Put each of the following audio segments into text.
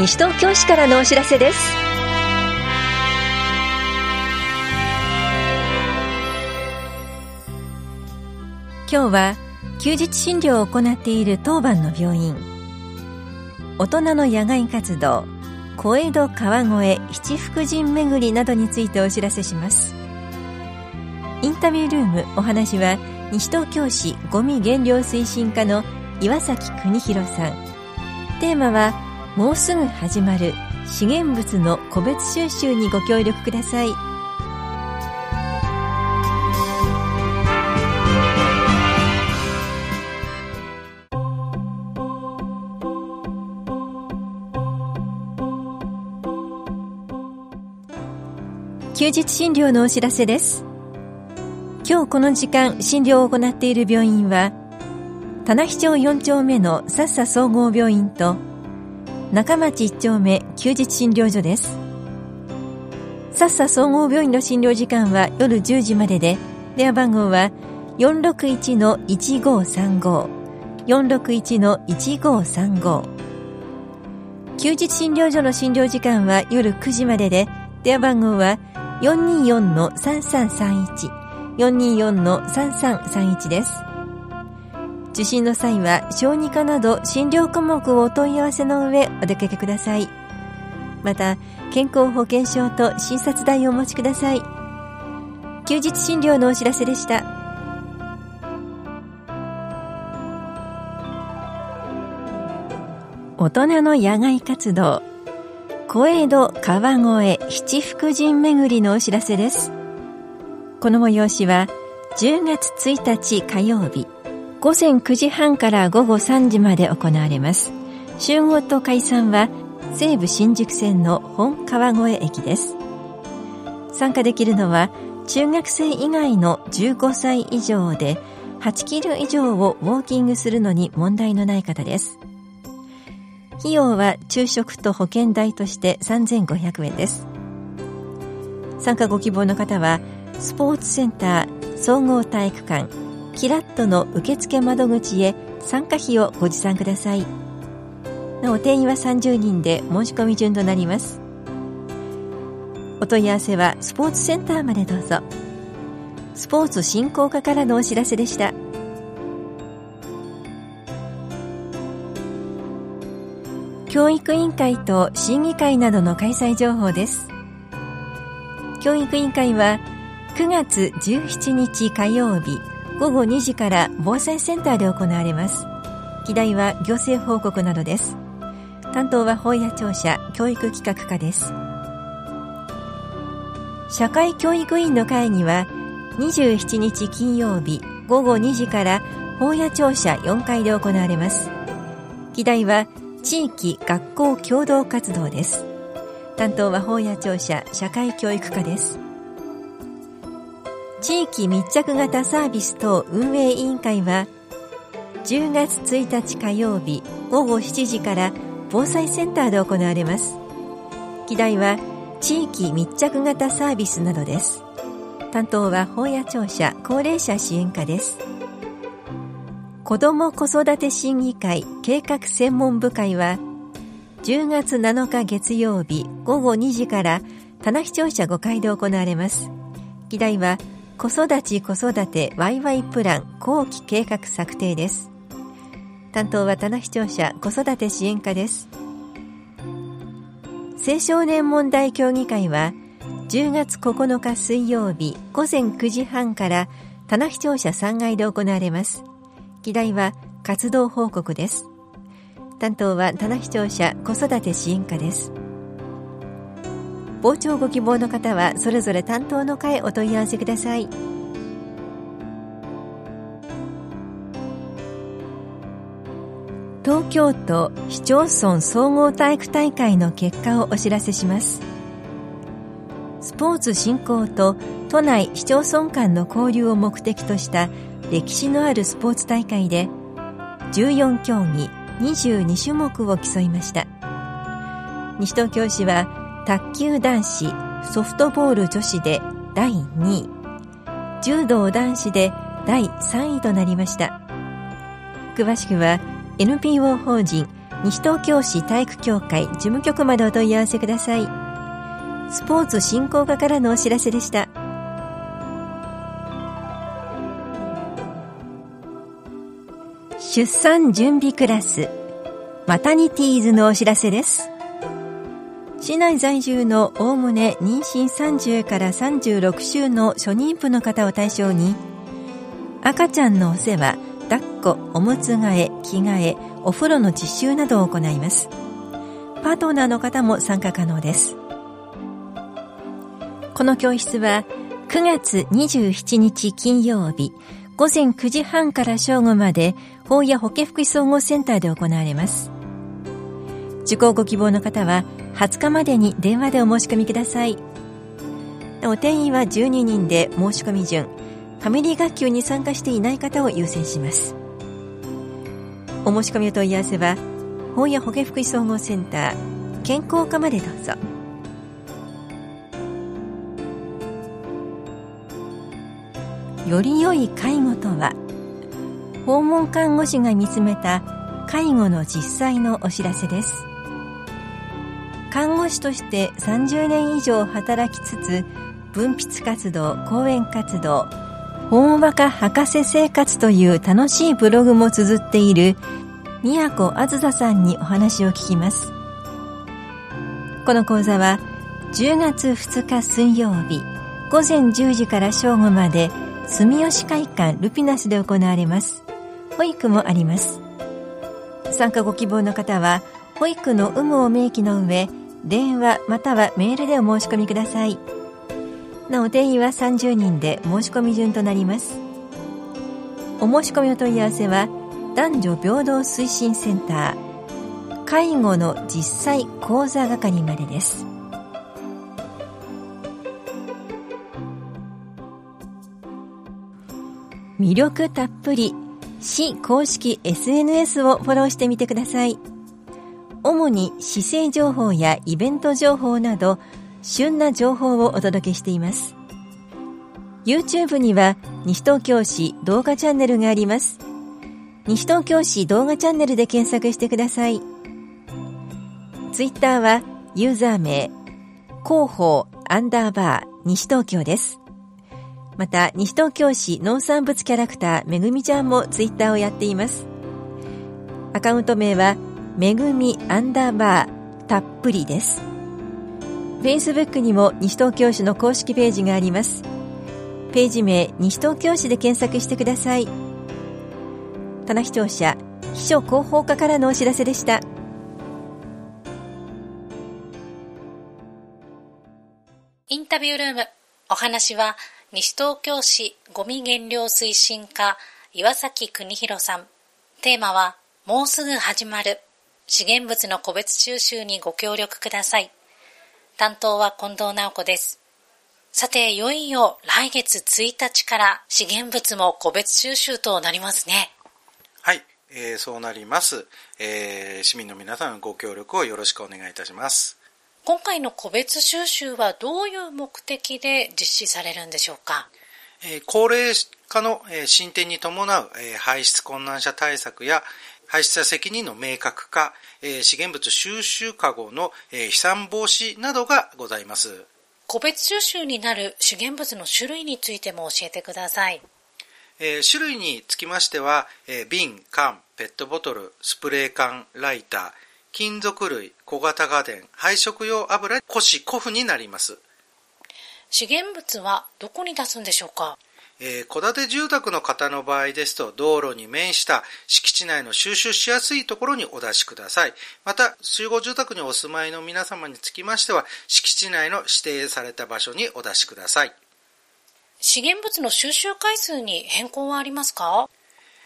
西東京市からのお知らせです。今日は休日診療を行っている当番の病院。大人の野外活動小江戸川越七福神巡りなどについてお知らせします。インタビュールームお話は西東京市ごみ減量推進課の岩崎邦弘さん。テーマはもうすぐ始まる資源物の個別収集にご協力ください。休日診療のお知らせです。今日この時間診療を行っている病院は棚視町4丁目のさっさ総合病院と中町1丁目休日診療所です。さっさ総合病院の診療時間は夜10時までで電話番号は461-1535 461-1535休日診療所の診療時間は夜9時までで電話番号は424-3331 424-3331です。受診の際は小児科など診療科目をお問い合わせの上お出かけください。また健康保険証と診察代をお持ちください。休日診療のお知らせでした。大人の野外活動。小江戸川越七福神巡りのお知らせです。この催しは10月1日火曜日。午前9時半から午後3時まで行われます。集合と解散は西武新宿線の本川越駅です。参加できるのは中学生以外の15歳以上で8キロ以上をウォーキングするのに問題のない方です。費用は昼食と保険代として3500円です。参加ご希望の方はスポーツセンター総合体育館キラットの受付窓口へ参加費をご持参ください。なお定員は30人で申し込み順となります。お問い合わせはスポーツセンターまでどうぞ。スポーツ振興課からのお知らせでした。教育委員会と審議会などの開催情報です。教育委員会は9月17日火曜日午後2時から防災センターで行われます。議題は行政報告などです。担当は法や庁舎教育企画課です。社会教育委員の会議は27日金曜日午後2時から法や庁舎4階で行われます。議題は地域学校共同活動です。担当は法や庁舎社会教育課です。地域密着型サービス等運営委員会は10月1日火曜日午後7時から防災センターで行われます。議題は地域密着型サービスなどです。担当は法や庁舎高齢者支援課です。子ども子育て審議会計画専門部会は10月7日月曜日午後2時から棚視聴者5階で行われます。議題は子育ち子育てワイワイプラン後期計画策定です。担当は棚視聴者子育て支援課です。青少年問題協議会は10月9日水曜日午前9時半から棚視聴者3階で行われます。議題は活動報告です。担当は棚視聴者子育て支援課です。傍聴ご希望の方はそれぞれ担当の課へお問い合わせください。東京都市町村総合体育大会の結果をお知らせします。スポーツ振興と都内市町村間の交流を目的とした歴史のあるスポーツ大会で14競技22種目を競いました。西東京市は卓球男子ソフトボール女子で第2位。柔道男子で第3位となりました。詳しくは NPO 法人西東京市体育協会事務局までお問い合わせください。スポーツ振興課からのお知らせでした。出産準備クラス。マタニティーズのお知らせです。市内在住のおおむね妊娠30から36週の初妊婦の方を対象に赤ちゃんのお世話抱っこおむつ替え着替えお風呂の実習などを行います。パートナーの方も参加可能です。この教室は9月27日金曜日午前9時半から正午まで法や保健福祉総合センターで行われます。受講ご希望の方は20日までに電話でお申し込みください。お定員は12人で申し込み順。ファミリー学級に参加していない方を優先します。お申し込みお問い合わせは本屋保健福祉総合センター健康課までどうぞ。より良い介護とは訪問看護師が見つめた介護の実際のお知らせです。看護師として30年以上働きつつ分泌活動講演活動ほんわか博士生活という楽しいブログも綴っている宮古あずささんにお話を聞きます。この講座は10月2日水曜日午前10時から正午まで住吉会館ルピナスで行われます。保育もあります。参加ご希望の方は保育の有無を明記の上電話またはメールでお申し込みください。なお定員は30人で申し込み順となります。お申し込みお問い合わせは男女平等推進センター介護の実際講座係までです。魅力たっぷり市公式 SNS をフォローしてみてください。主に姿勢情報やイベント情報など旬な情報をお届けしています。YouTube には西東京市動画チャンネルがあります。西東京市動画チャンネルで検索してください。Twitter はユーザー名広報アンダーバー西東京です。また西東京市農産物キャラクターめぐみちゃんもツイッターをやっています。アカウント名はめぐみアンダーバーたっぷりです。Facebook にも西東京市の公式ページがあります。ページ名西東京市で検索してください。棚視聴者秘書広報課からのお知らせでした。インタビュールームお話は西東京市ゴミ減量推進課岩崎邦弘さん。テーマはもうすぐ始まる。資源物の個別収集にご協力ください担当は近藤直子ですさて、いよいよ来月1日から資源物も個別収集となりますね。はい、えー、そうなります、えー。市民の皆さんご協力をよろしくお願いいたします。今回の個別収集はどういう目的で実施されるんでしょうか？えー、高齢化の進展に伴う排出困難者対策や排出者責任の明確化、資源物収集カゴの飛散防止などがございます。個別収集になる資源物の種類についても教えてください。えー、種類につきましては、えー、瓶、缶、ペットボトル、スプレー缶、ライター、金属類、小型家電、配色用油、古紙、古布になります。資源物はどこに出すんでしょうか？えー、戸建て住宅の方の場合ですと、道路に面した敷地内の収集しやすいところにお出しください。また、集合住宅にお住まいの皆様につきましては、敷地内の指定された場所にお出しください。資源物の収集回数に変更はありますか？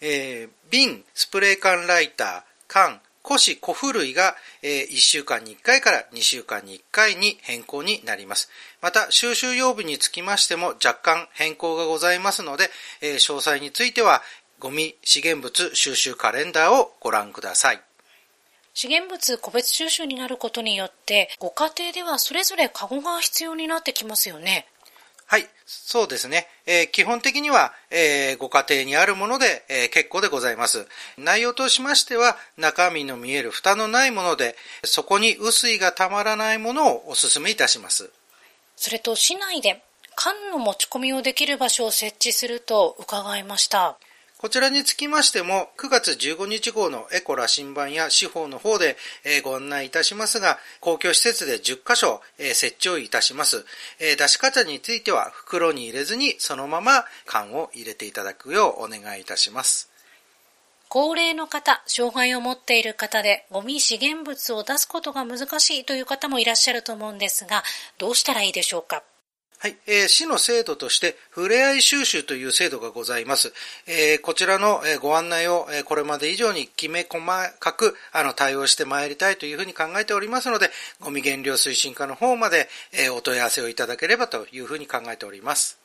えー、瓶、スプレー缶ライター、缶、古紙、古布類が、え1週間に1回から2週間に1回に変更になります。また、収集曜日につきましても若干変更がございますので、え詳細については、ゴミ資源物収集カレンダーをご覧ください。資源物個別収集になることによって、ご家庭ではそれぞれカゴが必要になってきますよね。はい、そうですね。えー、基本的には、えー、ご家庭にあるもので、えー、結構でございます。内容としましては、中身の見える蓋のないもので、そこに雨水がたまらないものをお勧めいたします。それと、市内で缶の持ち込みをできる場所を設置すると伺いました。こちらにつきましても、9月15日号のエコラ新版や司法の方でご案内いたしますが、公共施設で10カ所設置をいたします。出し方については袋に入れずにそのまま缶を入れていただくようお願いいたします。高齢の方、障害を持っている方で、ゴミ資源物を出すことが難しいという方もいらっしゃると思うんですが、どうしたらいいでしょうか？はい、えー、市の制度として、ふれあい収集という制度がございます。えー、こちらの、えー、ご案内を、えー、これまで以上にきめ細かく、あの、対応してまいりたいというふうに考えておりますので、ゴミ減量推進課の方まで、えー、お問い合わせをいただければというふうに考えております。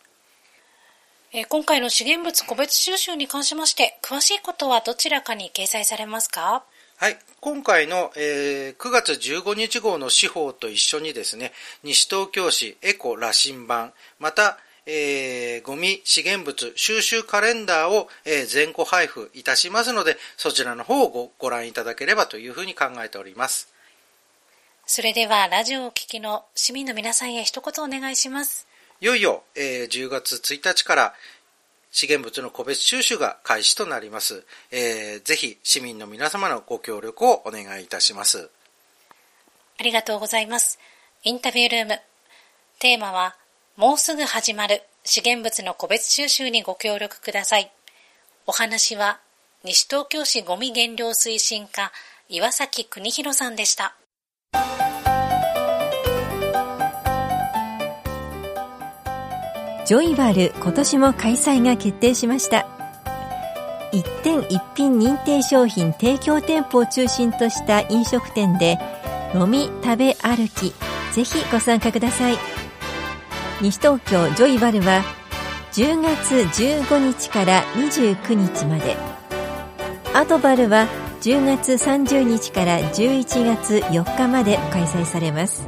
えー、今回の資源物個別収集に関しまして、詳しいことはどちらかに掲載されますか？はい。今回の、えー、9月15日号の司法と一緒にですね、西東京市エコ羅針盤、また、えー、ゴミ資源物収集カレンダーを、えー、全個配布いたしますので、そちらの方をごご覧いただければというふうに考えております。それでは、ラジオを聴きの市民の皆さんへ一言お願いします。いよいよ、えー、10月1日から、資源物の個別収集が開始となります。えー、ぜひ市民の皆様のご協力をお願いいたします。ありがとうございます。インタビュールーム。テーマは、もうすぐ始まる資源物の個別収集にご協力ください。お話は、西東京市ごみ減量推進課、岩崎邦弘さんでした。ジョイバル今年も開催が決定しました。一点一品認定商品提供店舗を中心とした飲食店で飲み食べ歩きぜひご参加ください。西東京ジョイバルは10月15日から29日まで。アドバルは10月30日から11月4日まで開催されます。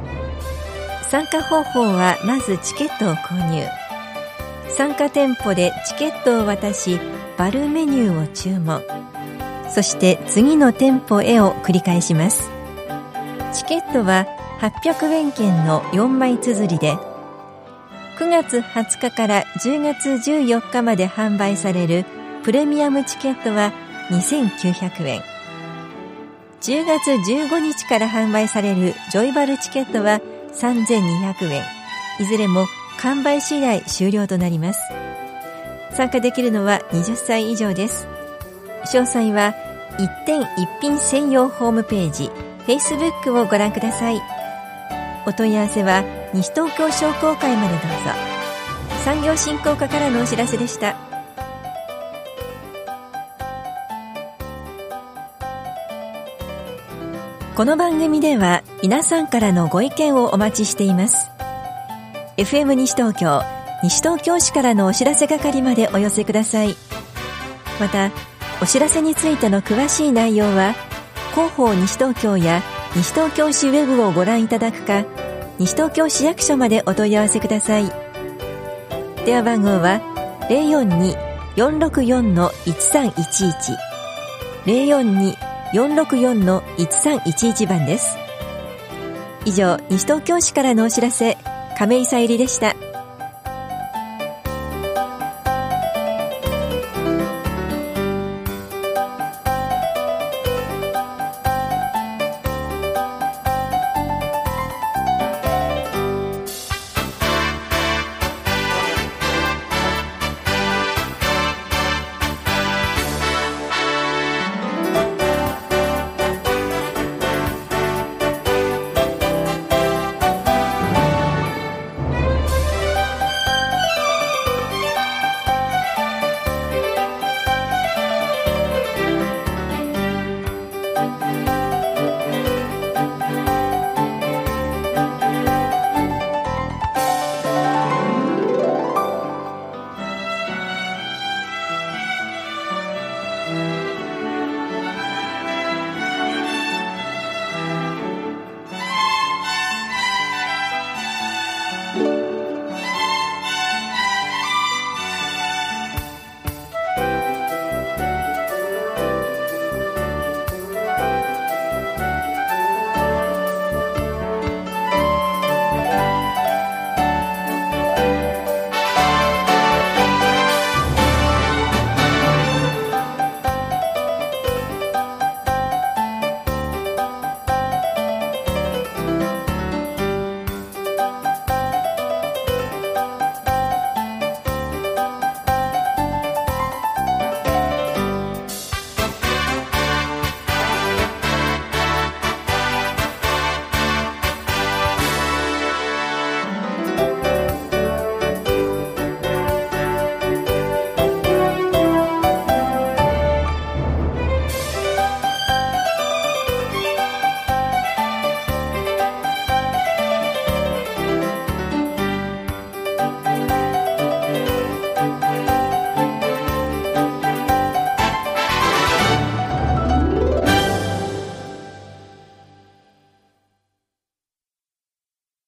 参加方法はまずチケットを購入。参加店舗でチケットを渡しバルメニューを注文。そして次の店舗へを繰り返します。チケットは800円券の4枚綴りで9月20日から10月14日まで販売されるプレミアムチケットは2900円。10月15日から販売されるジョイバルチケットは3200円。いずれも完売次第終了となります。参加できるのは20歳以上です。詳細は一点一品専用ホームページ Facebook をご覧ください。お問い合わせは西東京商工会までどうぞ。産業振興課からのお知らせでした。この番組では皆さんからのご意見をお待ちしています。FM 西東京西東京市からのお知らせ係までお寄せください。またお知らせについての詳しい内容は広報西東京や西東京市ウェブをご覧いただくか西東京市役所までお問い合わせください。電話番号は042-464-1311 042-464-1311番です。以上西東京市からのお知らせ。亀井さゆりでした。